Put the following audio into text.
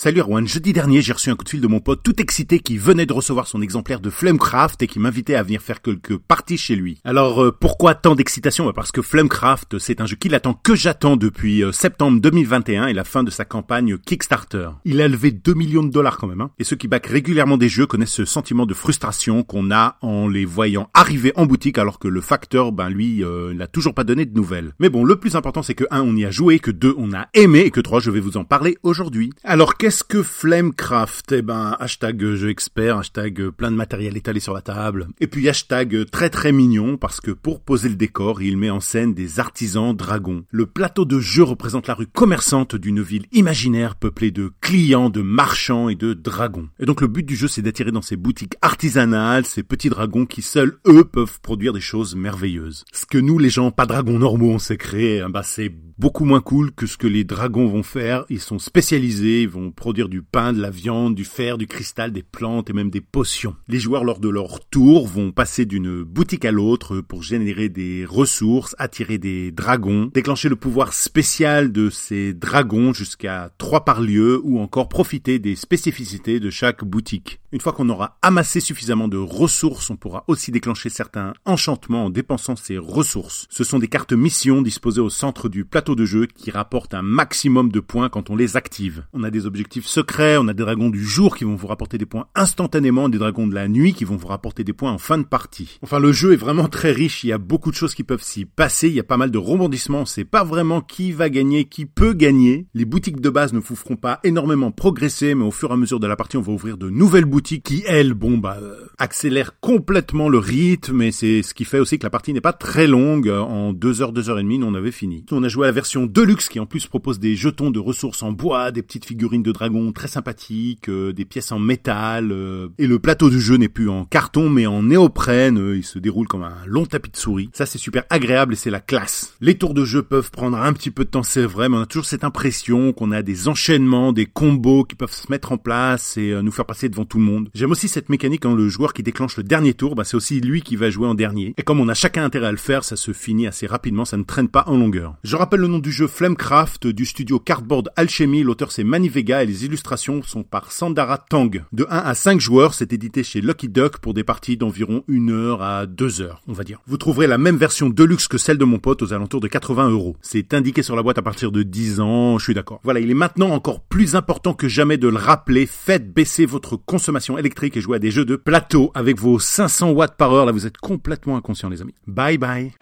Salut Erwan, jeudi dernier j'ai reçu un coup de fil de mon pote tout excité qui venait de recevoir son exemplaire de Flamecraft et qui m'invitait à venir faire quelques parties chez lui. Alors euh, pourquoi tant d'excitation? Bah, Parce que Flamecraft c'est un jeu qu'il attend que j'attends depuis euh, septembre 2021 et la fin de sa campagne Kickstarter. Il a levé 2 millions de dollars quand même hein. et ceux qui backent régulièrement des jeux connaissent ce sentiment de frustration qu'on a en les voyant arriver en boutique alors que le facteur ben lui euh, n'a toujours pas donné de nouvelles. Mais bon le plus important c'est que 1 on y a joué, que 2 on a aimé et que 3 je vais vous en parler aujourd'hui. Alors Qu'est-ce que Flamecraft? Eh ben, hashtag jeu expert, hashtag plein de matériel étalé sur la table. Et puis hashtag très très mignon parce que pour poser le décor, il met en scène des artisans dragons. Le plateau de jeu représente la rue commerçante d'une ville imaginaire peuplée de clients, de marchands et de dragons. Et donc le but du jeu, c'est d'attirer dans ces boutiques artisanales ces petits dragons qui seuls, eux, peuvent produire des choses merveilleuses. Ce que nous, les gens pas dragons normaux, on s'est créé, bah c'est beaucoup moins cool que ce que les dragons vont faire. Ils sont spécialisés, ils vont produire du pain, de la viande, du fer, du cristal, des plantes et même des potions. Les joueurs lors de leur tour vont passer d'une boutique à l'autre pour générer des ressources, attirer des dragons, déclencher le pouvoir spécial de ces dragons jusqu'à trois par lieu ou encore profiter des spécificités de chaque boutique. Une fois qu'on aura amassé suffisamment de ressources, on pourra aussi déclencher certains enchantements en dépensant ces ressources. Ce sont des cartes missions disposées au centre du plateau de jeu qui rapportent un maximum de points quand on les active. On a des objectifs secrets, on a des dragons du jour qui vont vous rapporter des points instantanément, des dragons de la nuit qui vont vous rapporter des points en fin de partie. Enfin, le jeu est vraiment très riche, il y a beaucoup de choses qui peuvent s'y passer, il y a pas mal de rebondissements, c'est pas vraiment qui va gagner, qui peut gagner. Les boutiques de base ne vous feront pas énormément progresser, mais au fur et à mesure de la partie, on va ouvrir de nouvelles boutiques qui, elles, bon, bah, euh, accélèrent complètement le rythme, et c'est ce qui fait aussi que la partie n'est pas très longue. En deux heures, deux heures et demie, on avait fini. On a joué la version Deluxe qui en plus propose des jetons de ressources en bois, des petites figurines de dragons très sympathiques, euh, des pièces en métal, euh, et le plateau du jeu n'est plus en carton mais en néoprène, euh, il se déroule comme un long tapis de souris. Ça c'est super agréable et c'est la classe. Les tours de jeu peuvent prendre un petit peu de temps, c'est vrai, mais on a toujours cette impression qu'on a des enchaînements, des combos qui peuvent se mettre en place et nous faire passer devant tout le monde. J'aime aussi cette mécanique quand le joueur qui déclenche le dernier tour, bah, c'est aussi lui qui va jouer en dernier. Et comme on a chacun intérêt à le faire, ça se finit assez rapidement, ça ne traîne pas en longueur. Je rappelle le nom du jeu Flamecraft du studio Cardboard Alchemy. L'auteur c'est Manny Vega et les illustrations sont par Sandara Tang. De 1 à 5 joueurs, c'est édité chez Lucky Duck pour des parties d'environ 1 heure à 2 heures, on va dire. Vous trouverez la même version deluxe que celle de mon pote aux alentours de 80 euros. C'est indiqué sur la boîte à partir de 10 ans, je suis d'accord. Voilà, il est maintenant encore plus important que jamais de le rappeler. Faites baisser votre consommation électrique et jouez à des jeux de plateau avec vos 500 watts par heure. Là, vous êtes complètement inconscient, les amis. Bye bye.